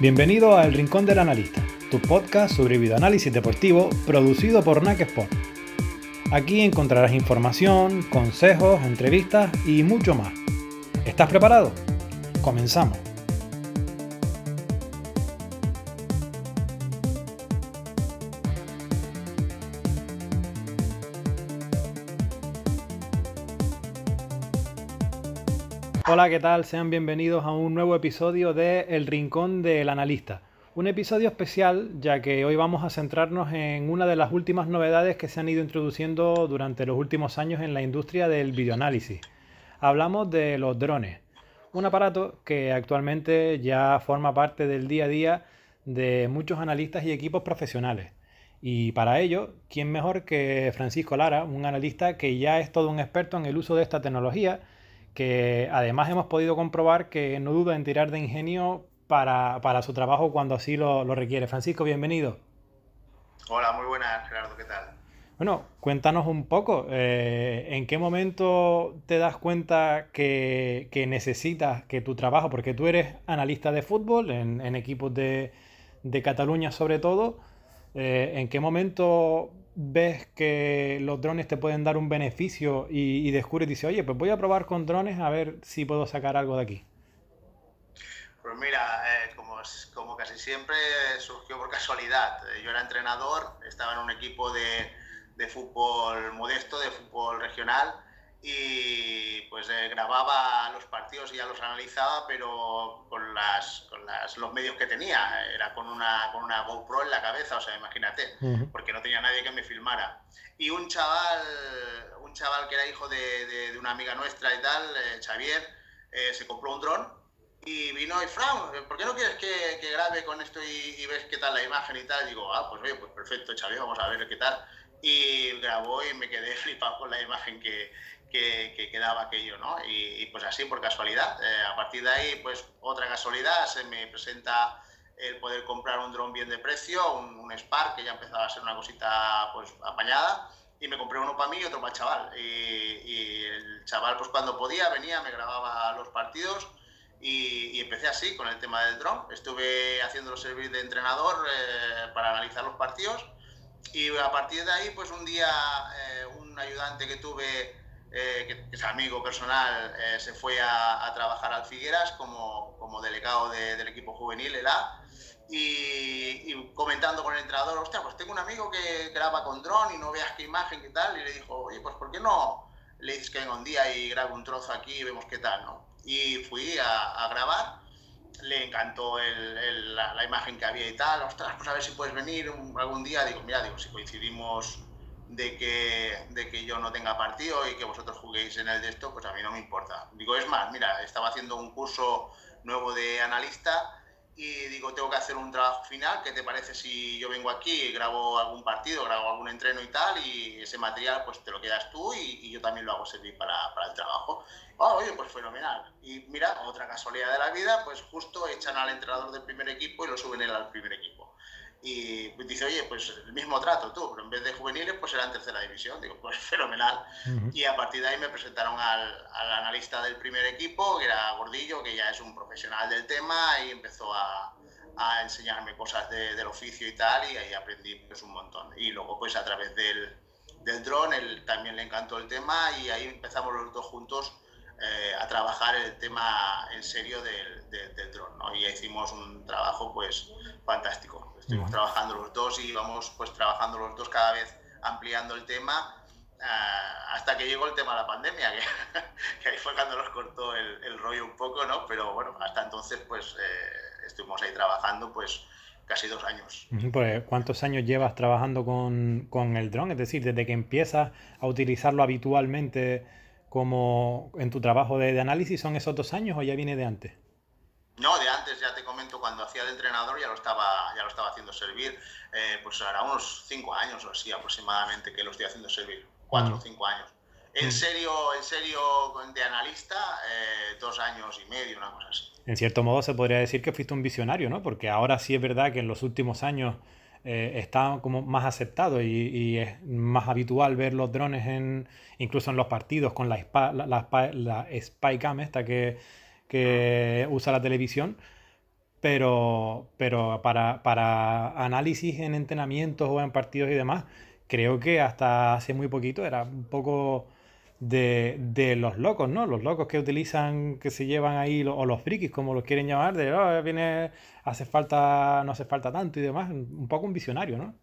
Bienvenido a El Rincón del Analista, tu podcast sobre videoanálisis deportivo producido por NAC Sport. Aquí encontrarás información, consejos, entrevistas y mucho más. ¿Estás preparado? Comenzamos. Hola, ¿qué tal? Sean bienvenidos a un nuevo episodio de El Rincón del Analista. Un episodio especial ya que hoy vamos a centrarnos en una de las últimas novedades que se han ido introduciendo durante los últimos años en la industria del videoanálisis. Hablamos de los drones, un aparato que actualmente ya forma parte del día a día de muchos analistas y equipos profesionales. Y para ello, ¿quién mejor que Francisco Lara, un analista que ya es todo un experto en el uso de esta tecnología? Que además hemos podido comprobar que no duda en tirar de ingenio para, su trabajo cuando así lo, requiere. Francisco, bienvenido. Hola, muy buenas, Gerardo, ¿qué tal? Bueno, cuéntanos un poco, eh, ¿en qué momento te das cuenta que, necesitas que tu trabajo, porque tú eres analista de fútbol en, equipos de, Cataluña sobre todo, eh, ¿en qué momento ves que los drones te pueden dar un beneficio y, descubres y dices, oye, pues voy a probar con drones a ver si puedo sacar algo de aquí? Pues mira, eh, como, como casi siempre surgió por casualidad. Eh, yo era entrenador, estaba en un equipo de, de fútbol modesto, de fútbol regional, y pues eh, grababa los partidos y ya los analizaba, pero con, las, con las, los medios que tenía. Era con una, con una GoPro en la cabeza, o sea, imagínate, porque no tenía nadie que me filmara. Y un chaval, un chaval que era hijo de, de, una amiga nuestra y tal, eh, Xavier, eh, se compró un dron y vino y Fran, ¿por qué no quieres que, que grabe con esto y, ves qué tal la imagen y tal? Y digo, ah, pues oye, pues perfecto, Xavier, vamos a ver qué tal. Y grabó y me quedé flipado con la imagen que, que, quedaba aquello, ¿no? Y, pues así, por casualidad. Eh, a partir de ahí, pues otra casualidad, se me presenta el poder comprar un dron bien de precio, un, un, Spark, que ya empezaba a ser una cosita pues apañada, y me compré uno para mí y otro para el chaval. Y, el chaval, pues cuando podía, venía, me grababa los partidos, y, empecé así con el tema del dron. Estuve haciéndolo servir de entrenador eh, para analizar los partidos, y a partir de ahí, pues un día eh, un ayudante que tuve eh, que, es amigo personal, eh, se fue a, trabajar al Figueras como, como delegado del equipo juvenil, el A, y, comentando con el entrenador, hostia, pues tengo un amigo que graba con dron y no veas qué imagen, qué tal, y le dijo, oye, pues ¿por qué no le dices que venga un día y grabe un trozo aquí y vemos qué tal, ¿no? Y fui a, grabar, le encantó la, la, imagen que había y tal, ostras, pues a ver si puedes venir algún día, digo, mira, digo, si coincidimos de que, de que yo no tenga partido y que vosotros juguéis en el de esto, pues a mí no me importa. Digo, es más, mira, estaba haciendo un curso nuevo de analista y digo, tengo que hacer un trabajo final, ¿qué te parece si yo vengo aquí y grabo algún partido, grabo algún entreno y tal, y ese material pues te lo quedas tú y, yo también lo hago servir para, para el trabajo? Oh, oye, pues fenomenal. Y mira, otra casualidad de la vida, pues justo echan al entrenador del primer equipo y lo suben él al primer equipo y dice, oye, pues el mismo trato tú, pero en vez de juveniles, pues era en tercera división. Digo, pues fenomenal. Y a partir de ahí me presentaron al, al, analista del primer equipo, que era Gordillo, que ya es un profesional del tema, y empezó a, a enseñarme cosas del oficio y tal, y ahí aprendí pues un montón. Y luego, pues a través del, del dron, él también le encantó el tema, y ahí empezamos los dos juntos eh, a trabajar el tema en serio del, del, del dron, ¿no? Y hicimos un trabajo, pues, fantástico Estuvimos trabajando los dos y íbamos pues trabajando los dos cada vez ampliando el tema uh, hasta que llegó el tema de la pandemia, que, que ahí fue cuando nos cortó el, el, rollo un poco, ¿no? Pero bueno, hasta entonces pues eh, estuvimos ahí trabajando pues casi dos años. Pues, ¿Cuántos años llevas trabajando con, con el dron? Es decir, desde que empiezas a utilizarlo habitualmente como en tu trabajo de, de análisis, ¿son esos dos años o ya viene de antes? No, de antes ya te comento, cuando hacía de entrenador ya lo estaba, ya lo estaba haciendo servir, eh, pues ahora unos cinco años o así aproximadamente que lo estoy haciendo servir, cuatro o mm. cinco años. En mm. serio, en serio, de analista, eh, dos años y medio, una cosa así. En cierto modo se podría decir que fuiste un visionario, ¿no? Porque ahora sí es verdad que en los últimos años eh, está como más aceptado y, es más habitual ver los drones en incluso en los partidos con la, la, la, la Spycam esta que que usa la televisión. pero, pero para, para análisis en entrenamientos o en partidos y demás, creo que hasta hace muy poquito era un poco de, de, los locos, ¿no? Los locos que utilizan, que se llevan ahí, o los frikis, como los quieren llamar, de, oh, viene, hace falta, no hace falta tanto y demás, un poco un visionario, ¿no?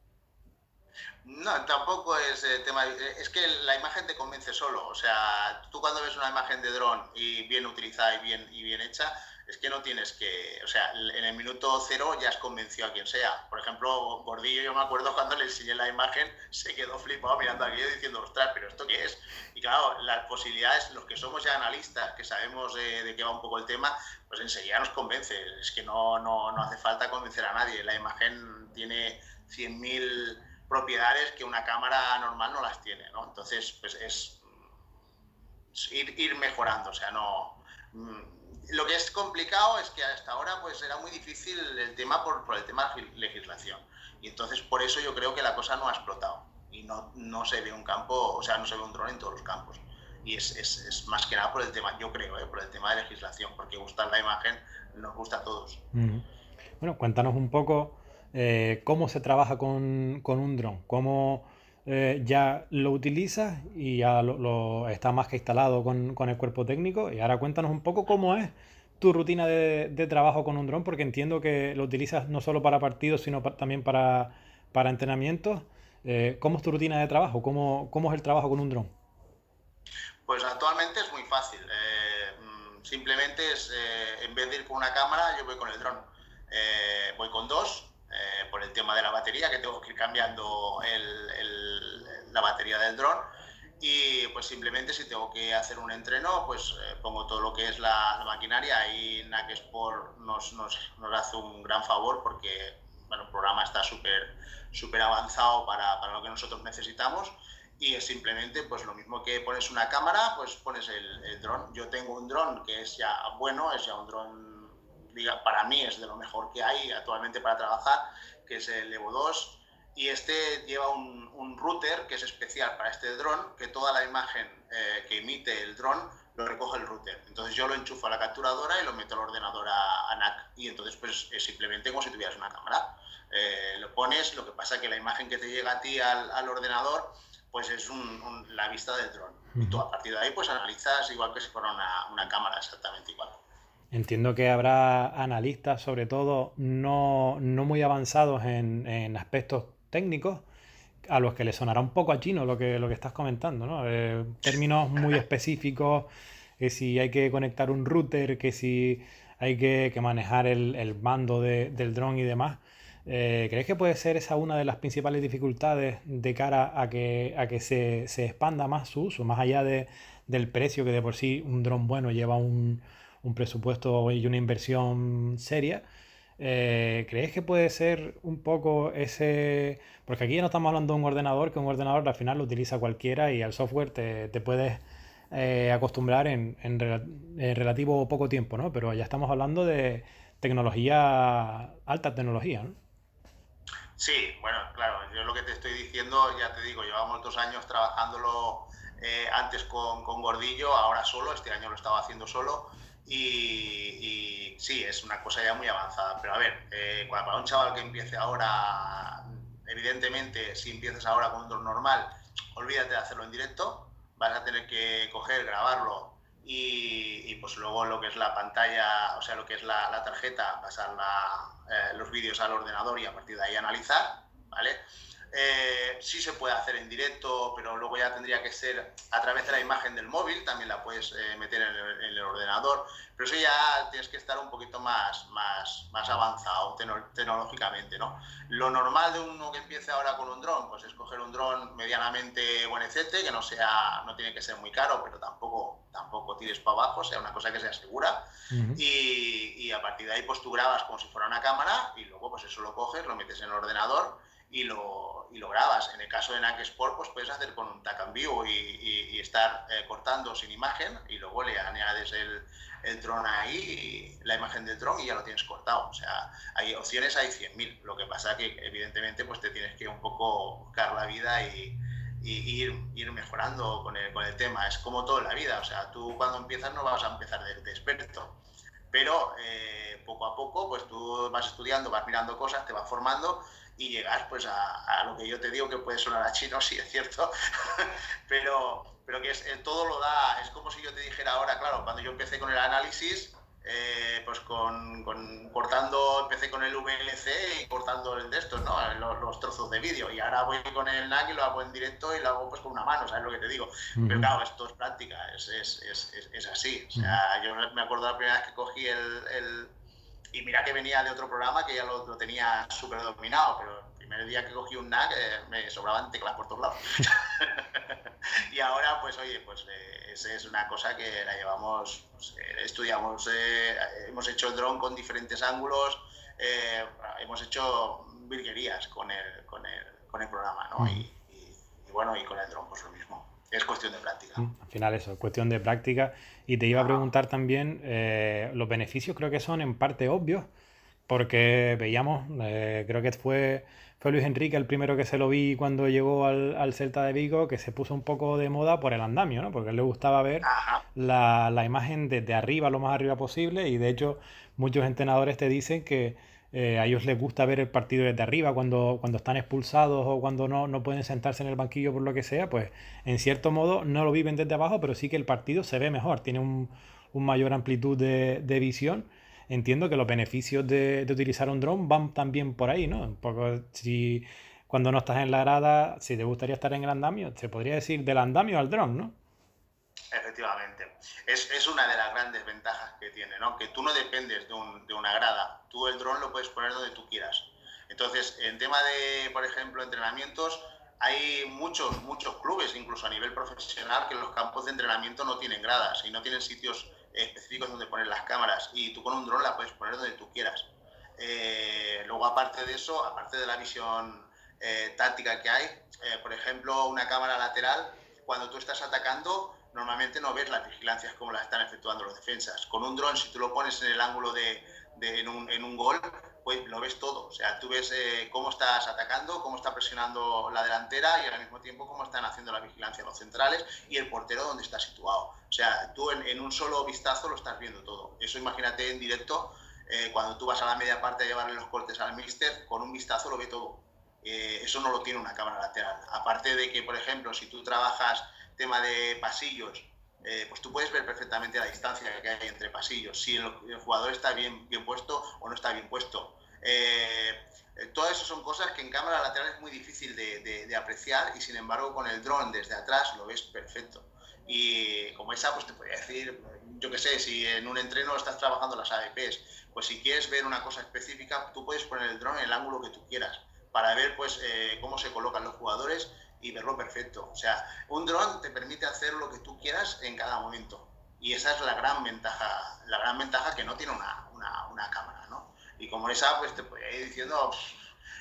No, tampoco es eh, tema. Es que la imagen te convence solo. O sea, tú cuando ves una imagen de dron y bien utilizada y bien, y bien hecha, es que no tienes que. O sea, en el minuto cero ya has convencido a quien sea. Por ejemplo, Gordillo, yo me acuerdo cuando le enseñé la imagen, se quedó flipado mirando aquello diciendo, ostras, pero ¿esto qué es? Y claro, las posibilidades, los que somos ya analistas, que sabemos de, qué va un poco el tema, pues enseguida nos convence. Es que no, no, no hace falta convencer a nadie. La imagen tiene 100.000 propiedades que una cámara normal no las tiene, ¿no? Entonces, pues es ir, ir mejorando, o sea, no... Mm, lo que es complicado es que hasta ahora pues era muy difícil el tema por, por el tema de legislación. Y entonces por eso yo creo que la cosa no ha explotado. Y no, no se ve un campo, o sea, no se ve un dron en todos los campos. Y es, es, es más que nada por el tema, yo creo, ¿eh? por el tema de legislación, porque gustar la imagen nos gusta a todos. Bueno, cuéntanos un poco eh, cómo se trabaja con, con un dron, cómo eh, ya lo utilizas y ya lo, está más que instalado con, con, el cuerpo técnico. Y ahora cuéntanos un poco cómo es tu rutina de, de trabajo con un dron, porque entiendo que lo utilizas no solo para partidos, sino también para, para entrenamientos. Eh, ¿Cómo es tu rutina de trabajo? ¿Cómo, ¿Cómo, es el trabajo con un dron? Pues actualmente es muy fácil. Mm, simplemente es, en vez de ir con una cámara, yo voy con el dron. voy con dos, eh, por el tema de la batería, que tengo que ir cambiando el, la batería del dron. Y pues simplemente si tengo que hacer un entreno, pues eh, pongo todo lo que es la, maquinaria y Nakesport nos, nos, nos hace un gran favor porque bueno, el programa está súper súper avanzado para, para, lo que nosotros necesitamos y es simplemente pues lo mismo que pones una cámara, pues pones el, el dron. Yo tengo un dron que es ya bueno, es ya un dron para mí es de lo mejor que hay actualmente para trabajar, que es el Evo 2. Y este lleva un, un router que es especial para este dron, que toda la imagen eh, que emite el dron lo recoge el router. Entonces yo lo enchufo a la capturadora y lo meto al ordenador a, a NAC. Y entonces pues es simplemente como si tuvieras una cámara. Eh, lo pones, lo que pasa que la imagen que te llega a ti al, al ordenador pues es un, un, la vista del dron. Y tú a partir de ahí pues analizas igual que si fuera una, una cámara exactamente igual. Entiendo que habrá analistas, sobre todo, no, no muy avanzados en, en, aspectos técnicos, a los que les sonará un poco a chino lo que, lo que estás comentando, ¿no? Eh, términos muy específicos, que si hay que conectar un router, que si hay que, manejar el, el mando de, del dron y demás. Eh, ¿Crees que puede ser esa una de las principales dificultades de cara a que, a que se, se expanda más su uso, más allá de, del precio que de por sí un dron bueno lleva un, un presupuesto y una inversión seria. Eh, ¿Crees que puede ser un poco ese...? Porque aquí ya no estamos hablando de un ordenador, que un ordenador al final lo utiliza cualquiera y al software te, te puedes eh, acostumbrar en, en, relativo poco tiempo, ¿no? Pero ya estamos hablando de tecnología, alta tecnología, ¿no? Sí, bueno, claro, yo lo que te estoy diciendo, ya te digo, llevamos dos años trabajándolo eh, antes con, con Gordillo, ahora solo, este año lo estaba haciendo solo y, sí, es una cosa ya muy avanzada. Pero a ver, eh, para un chaval que empiece ahora, evidentemente, si empiezas ahora con un dron normal, olvídate de hacerlo en directo, vas a tener que coger, grabarlo y, y pues luego lo que es la pantalla, o sea, lo que es la, la tarjeta, pasar la, eh, los vídeos al ordenador y a partir de ahí analizar, ¿vale? Eh, sí se puede hacer en directo, pero luego ya tendría que ser a través de la imagen del móvil, también la puedes eh, meter en el, en el, ordenador, pero eso ya tienes que estar un poquito más, más, más avanzado tecnológicamente. ¿no? Lo normal de uno que empiece ahora con un dron, pues es coger un dron medianamente buenecete, que no, sea, no tiene que ser muy caro, pero tampoco, tampoco tires para abajo, sea una cosa que sea segura, uh -huh. y, y a partir de ahí pues tú grabas como si fuera una cámara y luego pues eso lo coges, lo metes en el ordenador y lo, y lo grabas. En el caso de NAC Sport, pues puedes hacer con un TAC View y, y, y estar eh, cortando sin imagen y luego le añades el, el dron ahí, la imagen del dron y ya lo tienes cortado. O sea, hay opciones, hay 100.000. Lo que pasa que evidentemente pues te tienes que un poco buscar la vida y, y ir, ir, mejorando con el, con el tema. Es como todo en la vida. O sea, tú cuando empiezas no vas a empezar de, de experto pero eh, poco a poco, pues tú vas estudiando, vas mirando cosas, te vas formando y llegas pues a, lo que yo te digo que puede sonar a chino, sí es cierto, pero, pero que es, eh, todo lo da, es como si yo te dijera ahora, claro, cuando yo empecé con el análisis, eh, pues con, cortando, empecé con el VLC y cortando el de estos, ¿no? Los, trozos de vídeo. Y ahora voy con el NAC y lo hago en directo y lo hago pues con una mano, ¿sabes lo que te digo? Pero claro, esto es práctica, es, es, es, es así. O sea, yo me acuerdo la primera vez que cogí el, Y mira que venía de otro programa que ya lo, lo tenía súper dominado, pero el primer día que cogí un NAC eh, me sobraban teclas por todos lados. y ahora, pues oye, pues eh, es una cosa que la llevamos, pues, eh, estudiamos, eh, hemos hecho el dron con diferentes ángulos, hemos hecho virguerías con el, con el, con el programa, ¿no? Y, bueno, y con el dron pues lo mismo. Es cuestión de práctica. Al final eso, es cuestión de práctica. Y te iba a preguntar también, los beneficios creo que son en parte obvios, porque veíamos, creo que fue fue Luis Enrique el primero que se lo vi cuando llegó al, Celta de Vigo, que se puso un poco de moda por el andamio, ¿no? Porque a él le gustaba ver la, imagen desde arriba, lo más arriba posible, y de hecho muchos entrenadores te dicen que eh, a ellos les gusta ver el partido desde arriba cuando, cuando están expulsados o cuando no, no pueden sentarse en el banquillo por lo que sea, pues en cierto modo no lo viven desde abajo, pero sí que el partido se ve mejor, tiene un, mayor amplitud de, de visión entiendo que los beneficios de, utilizar un dron van también por ahí, ¿no? Un poco si cuando no estás en la grada, si te gustaría estar en el andamio, se podría decir del andamio al dron, ¿no? Efectivamente. Es, una de las grandes ventajas que tiene, ¿no? Que tú no dependes de, una grada. Tú el dron lo puedes poner donde tú quieras. Entonces, en tema de, por ejemplo, entrenamientos, hay muchos, muchos clubes, incluso a nivel profesional, que los campos de entrenamiento no tienen gradas y no tienen sitios específicos donde poner las cámaras y tú con un dron la puedes poner donde tú quieras. Eh, luego, aparte de eso, aparte de la visión eh, táctica que hay, eh, por ejemplo, una cámara lateral, cuando tú estás atacando, normalmente no ves las vigilancias como las están efectuando los defensas. Con un dron, si tú lo pones en el ángulo de, de en, un, en un gol, pues lo ves todo. O sea, tú ves eh, cómo estás atacando, cómo está presionando la delantera y al mismo tiempo cómo están haciendo la vigilancia los centrales y el portero donde está situado. O sea, tú en, un solo vistazo lo estás viendo todo. Eso imagínate en directo, eh, cuando tú vas a la media parte a llevarle los cortes al míster, con un vistazo lo ve todo. Eh, eso no lo tiene una cámara lateral. Aparte de que, por ejemplo, si tú trabajas tema de pasillos, pues tú puedes ver perfectamente la distancia que hay entre pasillos, si el, jugador está bien, bien puesto o no está bien puesto. Eh, todas esas son cosas que en cámara lateral es muy difícil de, apreciar y sin embargo con el dron desde atrás lo ves perfecto. Y como esa, pues te podría decir, yo qué sé, si en un entreno estás trabajando las ADPs, pues si quieres ver una cosa específica, tú puedes poner el dron en el ángulo que tú quieras para ver pues eh, cómo se colocan los jugadores y verlo perfecto. O sea, un dron te permite hacer lo que tú quieras en cada momento. Y esa es la gran ventaja, la gran ventaja que no tiene una, una, una cámara, ¿no? Y como esa, pues te podría ir diciendo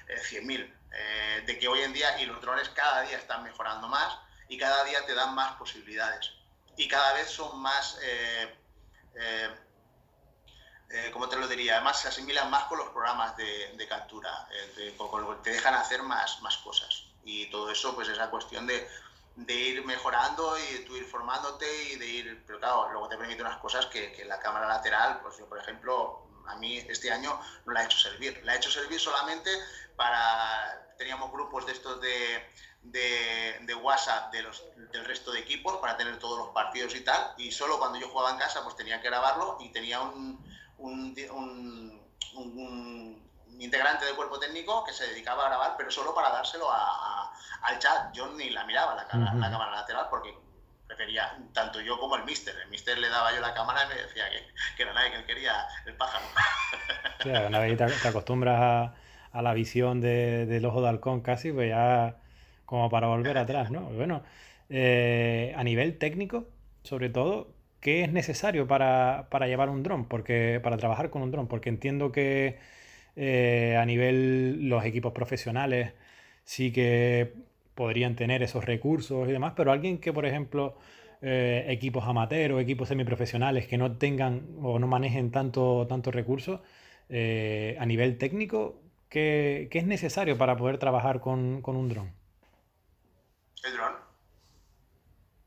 100.000. Eh, eh, de que hoy en día, y los drones cada día están mejorando más y cada día te dan más posibilidades. Y cada vez son más, eh, ¿cómo te lo diría? Además se asimilan más con los programas de, captura, te dejan hacer más, más cosas. Y todo eso, pues es la cuestión de, de ir mejorando y tú ir formándote y de ir, pero claro, luego te permite unas cosas que, que la cámara lateral, pues yo por ejemplo, a mí este año no la he hecho servir. La he hecho servir solamente para... Teníamos grupos de estos de, de, WhatsApp de los, del resto de equipos para tener todos los partidos y tal. Y solo cuando yo jugaba en casa pues tenía que grabarlo y tenía un, un, un, integrante del cuerpo técnico que se dedicaba a grabar, pero solo para dárselo al chat. Yo ni la miraba la, la cámara lateral porque prefería tanto yo como el mister. El mister le daba yo la cámara y me decía que, que era nadie, que él quería el pájaro. Sí, una vez te, acostumbras a, la visión de, del ojo de halcón casi, pues ya como para volver atrás, ¿no? Bueno, eh, a nivel técnico, sobre todo, ¿qué es necesario para, llevar un dron? Porque, para trabajar con un dron, porque entiendo que eh, a nivel los equipos profesionales sí que podrían tener esos recursos y demás, pero alguien que, por ejemplo, eh, equipos amateur o equipos semiprofesionales que no tengan o no manejen tanto, recursos, eh, a nivel técnico, ¿qué, es necesario para poder trabajar con, un dron? El dron.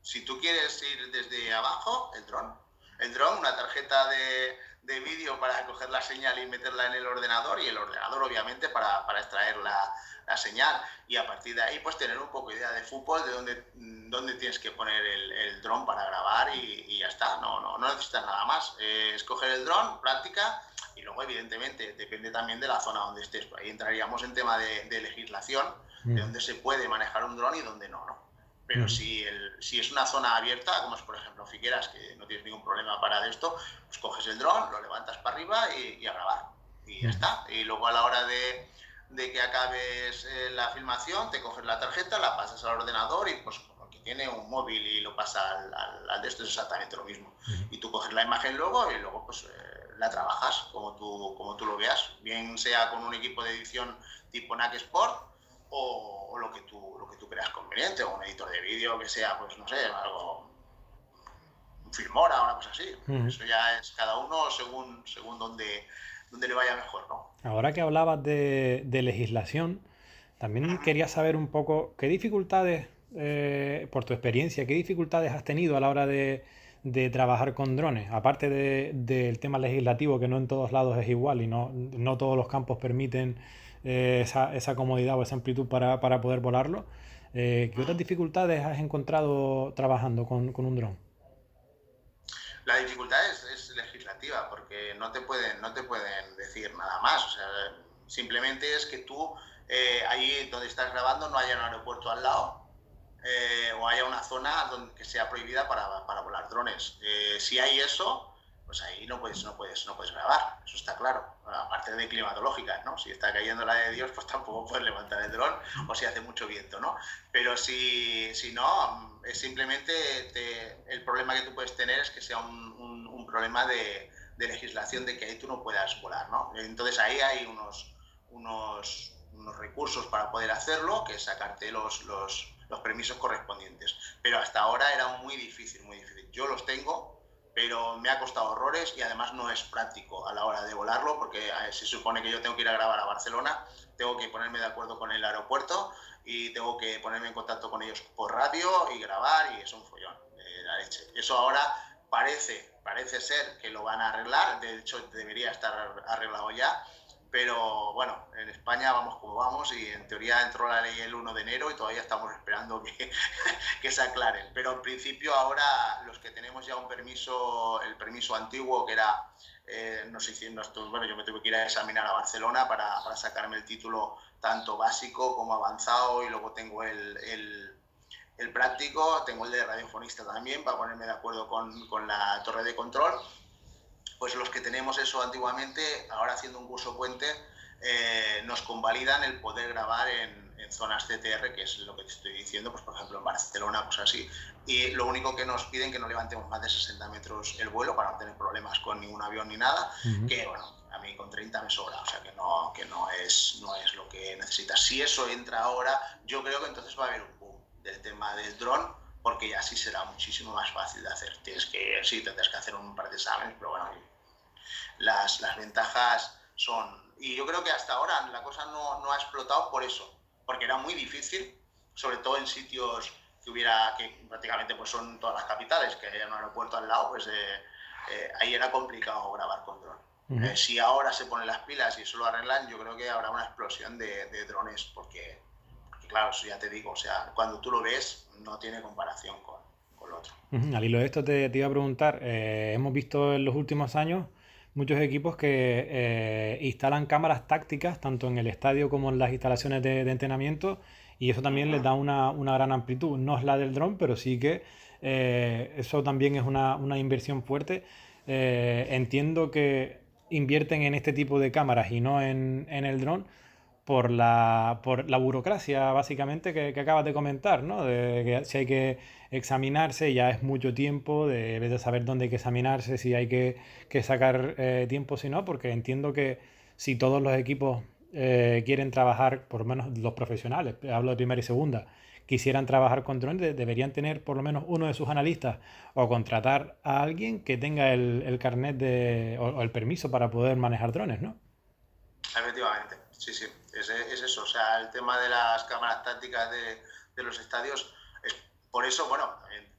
Si tú quieres ir desde abajo, el dron. el dron, una tarjeta de, de vídeo para coger la señal y meterla en el ordenador y el ordenador obviamente para, para extraer la, la, señal y a partir de ahí pues tener un poco de idea de fútbol, de dónde, dónde tienes que poner el, el dron para grabar y, y, ya está, no, no, no necesitas nada más. Eh, escoger el dron, práctica y luego evidentemente depende también de la zona donde estés. Ahí entraríamos en tema de, de legislación, mm. de dónde se puede manejar un dron y dónde no, ¿no? Pero si, el, si es una zona abierta, como es por ejemplo Figueras, que no tienes ningún problema para esto, pues coges el dron, lo levantas para arriba y, y a grabar. Y ya está. Y luego a la hora de, de que acabes eh, la filmación, te coges la tarjeta, la pasas al ordenador y pues como que tiene un móvil y lo pasa al, al, al de esto es exactamente lo mismo. Y tú coges la imagen luego y luego pues eh, la trabajas como tú, como tú lo veas, bien sea con un equipo de edición tipo NAC Sport o, o lo que tú lo que tú creas conveniente, o un editor de vídeo que sea, pues no sé, algo, un Filmora o una cosa así. Eso ya es cada uno según, según donde, donde le vaya mejor, ¿no? Ahora que hablabas de, de legislación, también quería saber un poco qué dificultades, eh, por tu experiencia, qué dificultades has tenido a la hora de, de trabajar con drones, aparte del de, tema legislativo, que no en todos lados es igual y no, no todos los campos permiten eh, esa, comodidad o esa amplitud para, para poder volarlo. Eh, ¿Qué otras dificultades has encontrado trabajando con, con un dron? La dificultad es, es, legislativa, porque no te, pueden, no te pueden decir nada más. O sea, simplemente es que tú, eh, ahí donde estás grabando, no haya un aeropuerto al lado, eh, o haya una zona que sea prohibida para, para volar drones. Si hay eso, pues ahí no puedes, no puedes, no puedes grabar, eso está claro. Aparte de climatológica, ¿no? Si está cayendo la de Dios, pues tampoco puedes levantar el dron o si hace mucho viento, ¿no? Pero si, si no, es simplemente te, el problema que tú puedes tener es que sea un, un, un problema de, de, legislación de que ahí tú no puedas volar, ¿no? Entonces ahí hay unos, unos, unos recursos para poder hacerlo, que es sacarte los, los, los permisos correspondientes. Pero hasta ahora era muy difícil, muy difícil. Yo los tengo, pero me ha costado horrores y además no es práctico a la hora de volarlo porque eh, se supone que yo tengo que ir a grabar a Barcelona, tengo que ponerme de acuerdo con el aeropuerto y tengo que ponerme en contacto con ellos por radio y grabar y es un follón de la leche. Eso ahora parece, parece ser que lo van a arreglar, de hecho debería estar arreglado ya, pero bueno, en España vamos como vamos y en teoría entró la ley el 1 de enero y todavía estamos esperando que, que se aclaren. Pero en principio ahora los que tenemos ya un permiso, el permiso antiguo que era, no sé si bueno, yo me tuve que ir a examinar a Barcelona para, para, sacarme el título tanto básico como avanzado y luego tengo el, el, el práctico, tengo el de radiofonista también para ponerme de acuerdo con, con la torre de control pues los que tenemos eso antiguamente, ahora haciendo un curso puente, eh, nos convalidan el poder grabar en, en, zonas CTR, que es lo que te estoy diciendo, pues por ejemplo en Barcelona, pues así. Y lo único que nos piden que no levantemos más de 60 metros el vuelo para no tener problemas con ningún avión ni nada, uh -huh. que bueno, a mí con 30 me sobra, o sea que no, que no, es, no es lo que necesitas. Si eso entra ahora, yo creo que entonces va a haber un boom del tema del dron, porque ya sí será muchísimo más fácil de hacer. Tienes que, sí, tendrás que hacer un par de exámenes, pero bueno, las, las ventajas son... Y yo creo que hasta ahora la cosa no, no ha explotado por eso, porque era muy difícil, sobre todo en sitios que hubiera, que prácticamente pues son todas las capitales, que haya un aeropuerto al lado, pues eh, eh, ahí era complicado grabar con dron. Uh -huh. eh, si ahora se ponen las pilas y eso lo arreglan, yo creo que habrá una explosión de, de drones, porque, claro, eso ya te digo, o sea, cuando tú lo ves, no tiene comparación con, con lo otro. Uh -huh. Al hilo de esto te, te iba a preguntar, eh, hemos visto en los últimos años muchos equipos que eh, instalan cámaras tácticas tanto en el estadio como en las instalaciones de, de entrenamiento y eso también les da una, una, gran amplitud. No es la del dron, pero sí que eh, eso también es una, una inversión fuerte. Eh, entiendo que invierten en este tipo de cámaras y no en, en el dron por la, por la burocracia básicamente que, acabas de comentar, ¿no? De que si hay que examinarse ya es mucho tiempo, de, de saber dónde hay que examinarse, si hay que, sacar eh, tiempo, si no, porque entiendo que si todos los equipos eh, quieren trabajar, por lo menos los profesionales, hablo de primera y segunda, quisieran trabajar con drones, deberían tener por lo menos uno de sus analistas o contratar a alguien que tenga el, el carnet de, o, el permiso para poder manejar drones, ¿no? Efectivamente, sí, sí, es, es eso. O sea, el tema de las cámaras tácticas de, de los estadios, es por eso, bueno,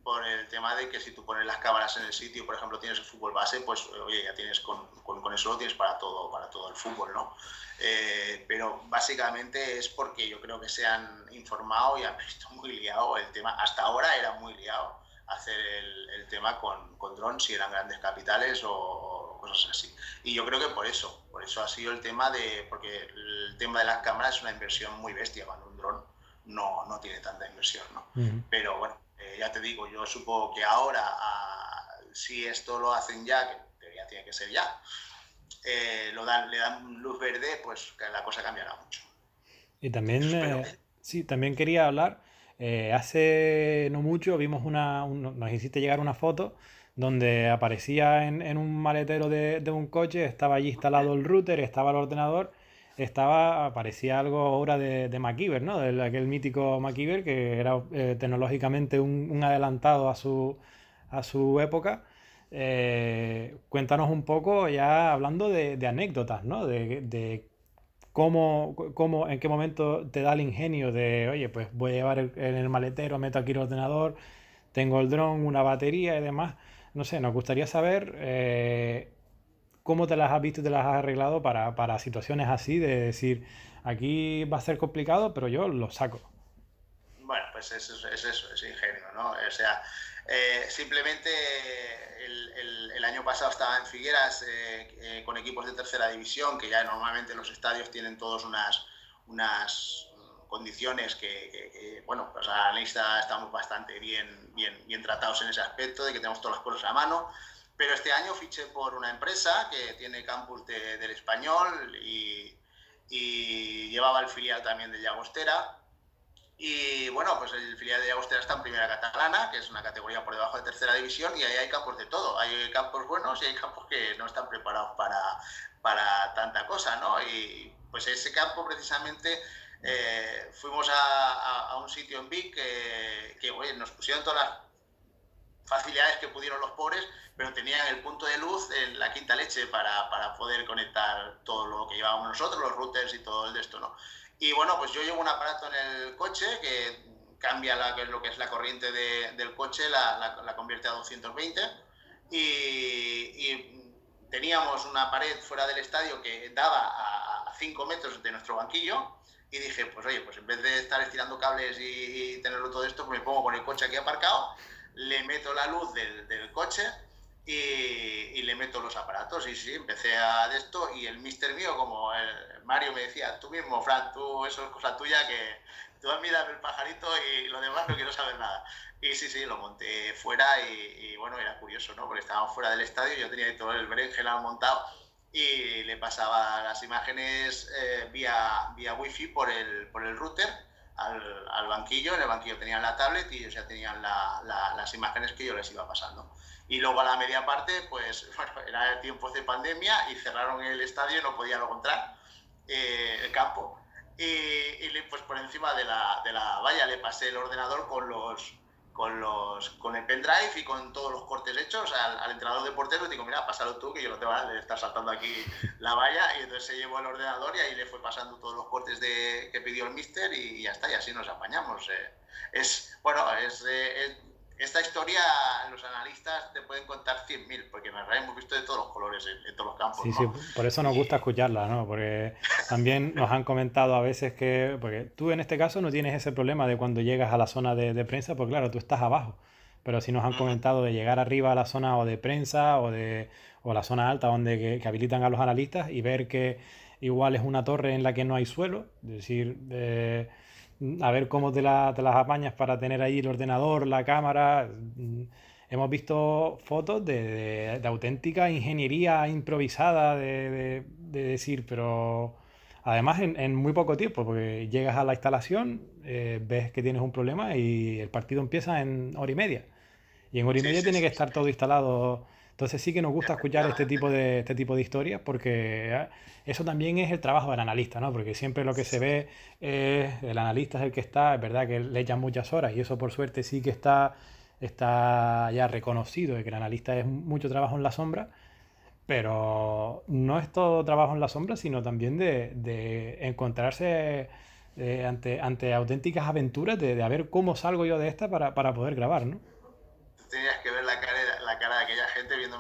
por el tema de que si tú pones las cámaras en el sitio, por ejemplo, tienes el fútbol base, pues oye, ya tienes con, con, eso lo tienes para todo, para todo el fútbol, ¿no? Eh, pero básicamente es porque yo creo que se han informado y han visto muy liado el tema. Hasta ahora era muy liado hacer el, el tema con, con drones, si eran grandes capitales o, cosas así. Y yo creo que por eso, por eso ha sido el tema de, porque el tema de las cámaras es una inversión muy bestia, cuando un dron no, no tiene tanta inversión, ¿no? Pero bueno, eh, ya te digo, yo supongo que ahora, ah, si esto lo hacen ya, que ya tiene que ser ya, eh, lo dan, le dan luz verde, pues la cosa cambiará mucho. Y también, eh, sí, también quería hablar, hace no mucho vimos una, nos hiciste llegar una foto donde aparecía en, en un maletero de, de, un coche, estaba allí instalado el router, estaba el ordenador estaba, parecía algo obra de, de MacGyver, ¿no? De aquel mítico MacGyver que era eh, tecnológicamente un, adelantado a su, a su época. Eh, cuéntanos un poco ya hablando de, anécdotas, ¿no? De, cómo, cómo, en qué momento te da el ingenio de, oye, pues voy a llevar en el maletero, meto aquí el ordenador, tengo el dron, una batería y demás. No sé, nos gustaría saber eh, cómo te las has visto y te las has arreglado para, para situaciones así, de decir, aquí va a ser complicado, pero yo lo saco. Bueno, pues es, es eso, es ingenio, ¿no? O sea, eh, simplemente el, año pasado estaba en Figueras eh, eh, con equipos de tercera división, que ya normalmente los estadios tienen todos unas, unas condiciones que, bueno, pues a la lista estamos bastante bien, bien, bien tratados en ese aspecto, de que tenemos todas las cosas a mano. Pero este año fiché por una empresa que tiene campus del español y, llevaba el filial también de Llagostera. Y bueno, pues el filial de Llagostera está en primera catalana, que es una categoría por debajo de tercera división, y ahí hay campos de todo. Hay campos buenos y hay campos que no están preparados para, para tanta cosa, ¿no? Y pues ese campo precisamente eh, fuimos a, un sitio en Vic que, que nos pusieron todas las facilidades que pudieron los pobres, pero tenían el punto de luz en la quinta leche para, para, poder conectar todo lo que llevábamos nosotros, los routers y todo el de esto, ¿no? Y bueno, pues yo llevo un aparato en el coche que cambia la, lo que es la corriente de, del coche, la, la, convierte a 220 y, y, teníamos una pared fuera del estadio que daba a 5 metros de nuestro banquillo. Y dije, pues oye, pues en vez de estar estirando cables y, y tenerlo todo esto, pues me pongo con el coche aquí aparcado le meto la luz del, del coche y, y, le meto los aparatos. Y sí, empecé a de esto y el mister mío, como el Mario me decía, tú mismo, Fran, tú, eso es cosa tuya, que tú miras el pajarito y lo demás no quiero saber nada. Y sí, sí, lo monté fuera y, bueno, era curioso, ¿no? Porque estábamos fuera del estadio, yo tenía todo el berenjenal montado y le pasaba las imágenes eh, vía, vía wifi por el, por el router al, al, banquillo, en el banquillo tenían la tablet y ellos ya tenían la, las imágenes que yo les iba pasando. Y luego a la media parte, pues bueno, era tiempo de pandemia y cerraron el estadio y no podía luego entrar eh, el campo. Y, y, pues por encima de la, de la valla le pasé el ordenador con los, con, los, con el pendrive y con todos los cortes hechos al, entrenador de portero. digo, mira, pásalo tú, que yo no te voy a estar saltando aquí la valla. Y entonces se llevó el ordenador y ahí le fue pasando todos los cortes de, que pidió el mister y, ya está, y así nos apañamos. Eh. Es, bueno, es, eh, es esta historia los analistas te pueden contar 100.000, porque en realidad hemos visto de todos los colores en, todos los campos. Sí, sí, por eso nos gusta escucharla, ¿no? Porque también nos han comentado a veces que, porque tú en este caso no tienes ese problema de cuando llegas a la zona de, prensa, porque claro, tú estás abajo. Pero sí nos han comentado de llegar arriba a la zona o de prensa o de o la zona alta donde que, habilitan a los analistas y ver que igual es una torre en la que no hay suelo, es decir, eh, a ver cómo te, las apañas para tener ahí el ordenador, la cámara. Hemos visto fotos de, auténtica ingeniería improvisada, de, decir, pero además en, muy poco tiempo, porque llegas a la instalación, eh, ves que tienes un problema y el partido empieza en hora y media. Y en hora y media tiene que estar todo instalado entonces sí que nos gusta escuchar este tipo de, este tipo de historias porque ah, eso también es el trabajo del analista, ¿no? Porque siempre lo que se ve es el analista es el que está, es verdad que le echan muchas horas y eso por suerte sí que está, está ya reconocido de que el analista es mucho trabajo en la sombra, pero no es todo trabajo en la sombra, sino también de, encontrarse eh, ante, ante auténticas aventuras de, de, a ver cómo salgo yo de esta para, para poder grabar, ¿no?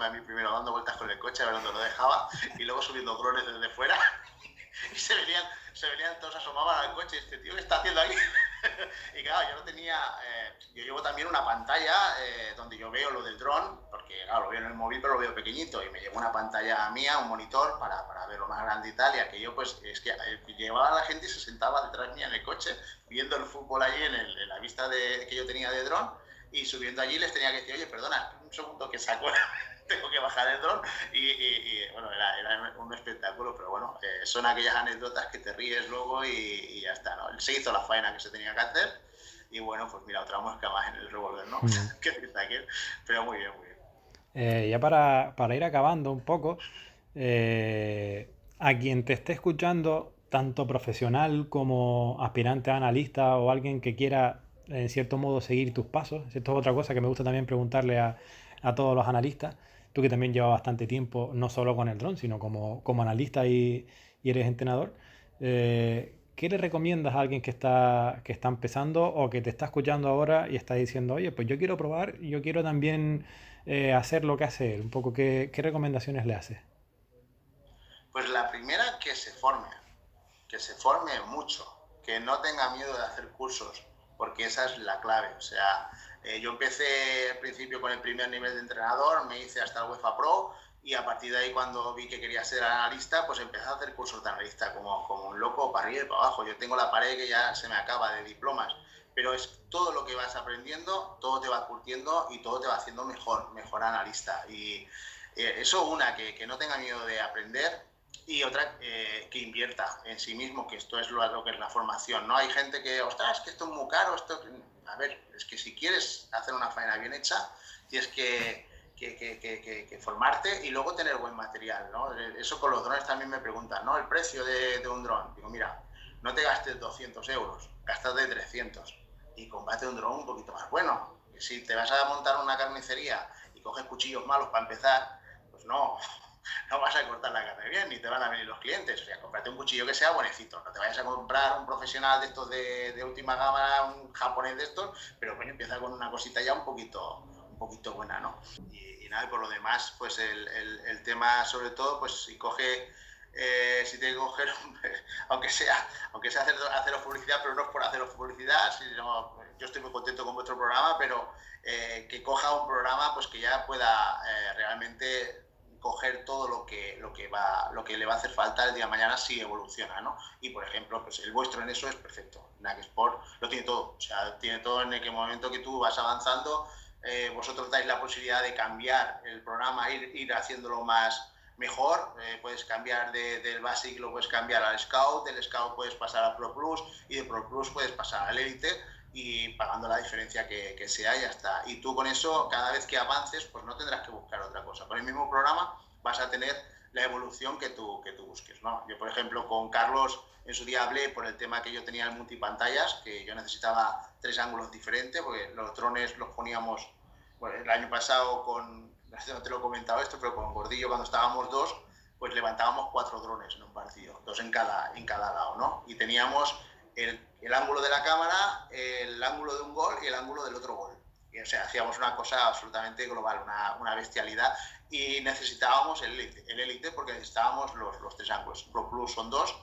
A mí primero dando vueltas con el coche a ver dónde lo dejaba y luego subiendo drones desde fuera y se venían, se venían todos asomaban al coche este tío, ¿qué está haciendo aquí? y claro, yo no tenía, eh, yo llevo también una pantalla eh, donde yo veo lo del dron, porque claro, lo veo en el móvil pero lo veo pequeñito y me llevo una pantalla mía, un monitor para, para verlo más grande y tal, y aquello pues es que eh, llevaba a la gente y se sentaba detrás mía en el coche viendo el fútbol allí en, en la vista de, que yo tenía de dron y subiendo allí les tenía que decir, oye, perdona, un segundo que saco tengo que bajar el dron y, bueno, era, un espectáculo, pero bueno, eh, son aquellas anécdotas que te ríes luego y, ya está, ¿no? Se hizo la faena que se tenía que hacer y bueno, pues mira, otra mosca más en el revólver, ¿no? pero muy bien, muy bien. Eh, ya para, para, ir acabando un poco, eh, a quien te esté escuchando, tanto profesional como aspirante a analista o alguien que quiera en cierto modo seguir tus pasos, esto es otra cosa que me gusta también preguntarle a, a todos los analistas, tú que también llevas bastante tiempo, no solo con el dron, sino como, como analista y, y eres entrenador, eh, ¿qué le recomiendas a alguien que está, que está empezando o que te está escuchando ahora y está diciendo, oye, pues yo quiero probar, yo quiero también eh, hacer lo que hace él? Un poco, ¿qué, ¿qué recomendaciones le haces? Pues la primera, que se forme, que se forme mucho, que no tenga miedo de hacer cursos, porque esa es la clave. O sea, eh, yo empecé al principio con el primer nivel de entrenador, me hice hasta el UEFA Pro y a partir de ahí cuando vi que quería ser analista, pues empecé a hacer cursos de analista como, como un loco para arriba y para abajo. Yo tengo la pared que ya se me acaba de diplomas, pero es todo lo que vas aprendiendo, todo te va curtiendo y todo te va haciendo mejor, mejor analista. Y eh, eso una, que, que no tenga miedo de aprender, y otra eh, que invierta en sí mismo, que esto es lo, lo, que es la formación, ¿no? Hay gente que, ostras, que esto es muy caro, esto... A ver, es que si quieres hacer una faena bien hecha, tienes que, que, que formarte y luego tener buen material, ¿no? Eso con los drones también me preguntan, ¿no? El precio de, de un dron. Digo, mira, no te gastes 200 euros, gastas de 300 y combate un dron un poquito más bueno. Si te vas a montar una carnicería y coges cuchillos malos para empezar, pues no, no vas a cortar la carne bien, ni te van a venir los clientes. O sea, cómprate un cuchillo que sea buenecito. No te vayas a comprar un profesional de estos de, última gama, un japonés de estos, pero coño, empieza con una cosita ya un poquito, un poquito buena, ¿no? Y, nada, por lo demás, pues el, el, el, tema, sobre todo, pues si coge. Eh, si tiene que coger, aunque sea, aunque sea hacer, haceros publicidad, pero no es por haceros publicidad, sino, yo estoy muy contento con vuestro programa, pero eh, que coja un programa pues que ya pueda eh, realmente coger todo lo que, lo que, va, lo que le va a hacer falta el día de mañana si evoluciona, ¿no? Y, por ejemplo, pues el vuestro en eso es perfecto. NAC Sport lo tiene todo. O sea, tiene todo en el momento que tú vas avanzando, eh, vosotros dais la posibilidad de cambiar el programa, ir, ir haciéndolo más mejor. Eh, puedes cambiar de, del Basic, lo puedes cambiar al Scout, del Scout puedes pasar al Pro Plus y de Pro Plus puedes pasar al Elite y pagando la diferencia que, que, sea ya está. Y tú con eso, cada vez que avances, pues no tendrás que buscar otra cosa. Con el mismo programa vas a tener la evolución que tú, que tú busques. ¿no? Yo, por ejemplo, con Carlos en su día hablé por el tema que yo tenía en multipantallas, que yo necesitaba tres ángulos diferentes, porque los drones los poníamos bueno, el año pasado con, no te lo he comentado esto, pero con Gordillo cuando estábamos dos, pues levantábamos cuatro drones en un partido, dos en cada, en cada lado, ¿no? Y teníamos el, el, ángulo de la cámara, el ángulo de un gol y el ángulo del otro gol. Y, o sea, hacíamos una cosa absolutamente global, una, una bestialidad. Y necesitábamos el Elite, el Elite porque necesitábamos los, los tres ángulos. Pro Plus son dos,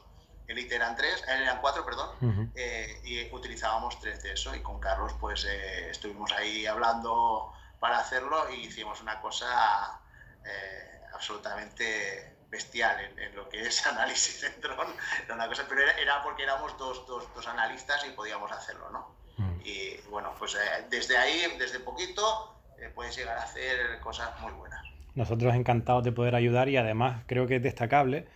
Elite eran tres, eh, eran cuatro, perdón, uh -huh. eh, y utilizábamos tres de eso. Y con Carlos, pues eh, estuvimos ahí hablando para hacerlo y hicimos una cosa eh, absolutamente bestial en, en, lo que es análisis de dron, era una cosa, pero era, era porque éramos dos, dos, dos, analistas y podíamos hacerlo, ¿no? Mm. Y bueno, pues eh, desde ahí, desde poquito, eh, puedes llegar a hacer cosas muy buenas. Nosotros encantados de poder ayudar y además creo que es destacable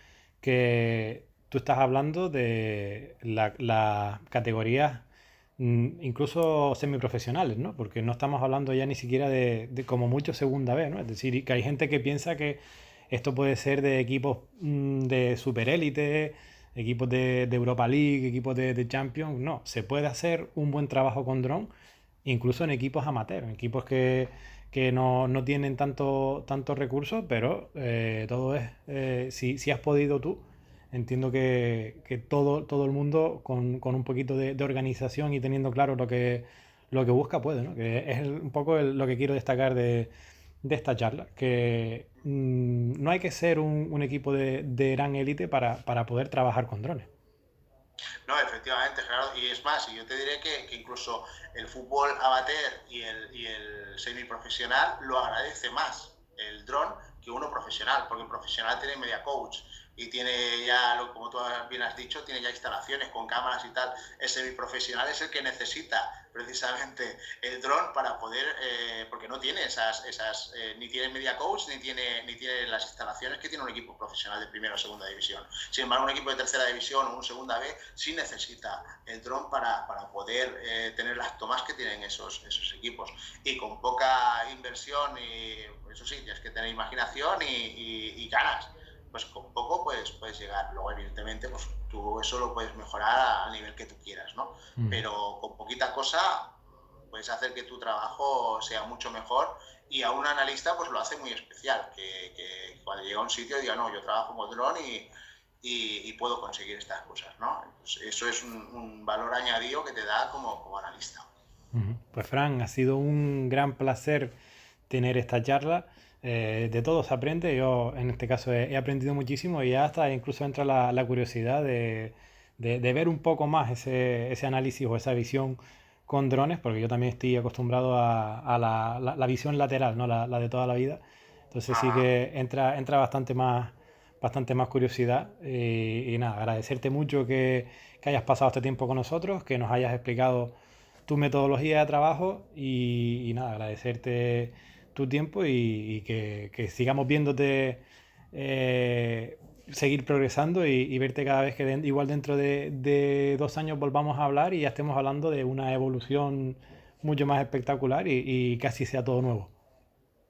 que tú estás hablando de la, la categoría mm, incluso semiprofesionales, ¿no? Porque no estamos hablando ya ni siquiera de, de como mucho segunda vez, ¿no? Es decir, que hay gente que piensa que esto puede ser de equipos mm, de superélite, equipos de, de, Europa League, equipos de, de, Champions. No, se puede hacer un buen trabajo con dron, incluso en equipos amateurs, en equipos que, que no, no, tienen tanto, tantos recursos, pero eh, todo es, eh, si, si, has podido tú, entiendo que, que todo, todo el mundo con, con un poquito de, de, organización y teniendo claro lo que, lo que busca puede, ¿no? que es un poco el, lo que quiero destacar de de esta charla, que mm, no hay que ser un, equipo de, gran élite para, poder trabajar con drones. No, efectivamente, Gerardo. Y es más, y yo te diré que, incluso el fútbol amateur y el, y el semiprofesional lo agradece más el dron que uno profesional, porque el profesional tiene media coach y tiene ya, como tú bien has dicho, tiene ya instalaciones con cámaras y tal. El semiprofesional es el que necesita precisamente el dron para poder, eh, porque no tiene esas, esas eh, ni tiene media coach, ni tiene, ni tiene las instalaciones que tiene un equipo profesional de primera o segunda división. Sin embargo, un equipo de tercera división o un segunda B sí necesita el dron para, para poder eh, tener las tomas que tienen esos, esos equipos. Y con poca inversión, y eso sí, tienes que tener imaginación y, y ganas pues con poco puedes, puedes llegar. Luego, evidentemente, pues tú eso lo puedes mejorar al nivel que tú quieras, ¿no? Mm. Pero con poquita cosa puedes hacer que tu trabajo sea mucho mejor y a un analista pues lo hace muy especial, que, cuando llega a un sitio diga, no, yo trabajo con dron y, y, puedo conseguir estas cosas, ¿no? Pues eso es un, valor añadido que te da como, como analista. Pues Fran, ha sido un gran placer tener esta charla. Eh, de todo se aprende. Yo en este caso he, aprendido muchísimo y hasta incluso entra la, curiosidad de, ver un poco más ese, análisis o esa visión con drones, porque yo también estoy acostumbrado a, la, visión lateral, ¿no? La, de toda la vida. Entonces sí que entra, entra bastante más bastante más curiosidad y, nada, agradecerte mucho que, hayas pasado este tiempo con nosotros, que nos hayas explicado tu metodología de trabajo y, y nada, agradecerte tu tiempo y, que, sigamos viéndote eh, seguir progresando y, verte cada vez que igual dentro de, dos años volvamos a hablar y ya estemos hablando de una evolución mucho más espectacular y, casi sea todo nuevo.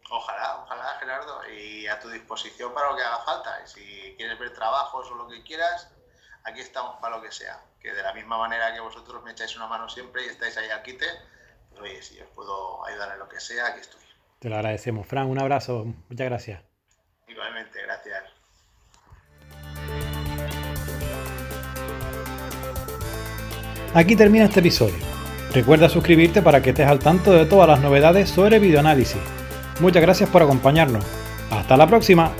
Ojalá, ojalá Gerardo, y a tu disposición para lo que haga falta. Y si quieres ver trabajos o lo que quieras, aquí estamos para lo que sea. Que de la misma manera que vosotros me echáis una mano siempre y estáis ahí al quite, pues oye, si os puedo ayudar en lo que sea, aquí estoy. Te lo agradecemos. Fran, un abrazo. Muchas gracias. Igualmente, gracias. Aquí termina este episodio. Recuerda suscribirte para que estés al tanto de todas las novedades sobre videoanálisis. Muchas gracias por acompañarnos. Hasta la próxima.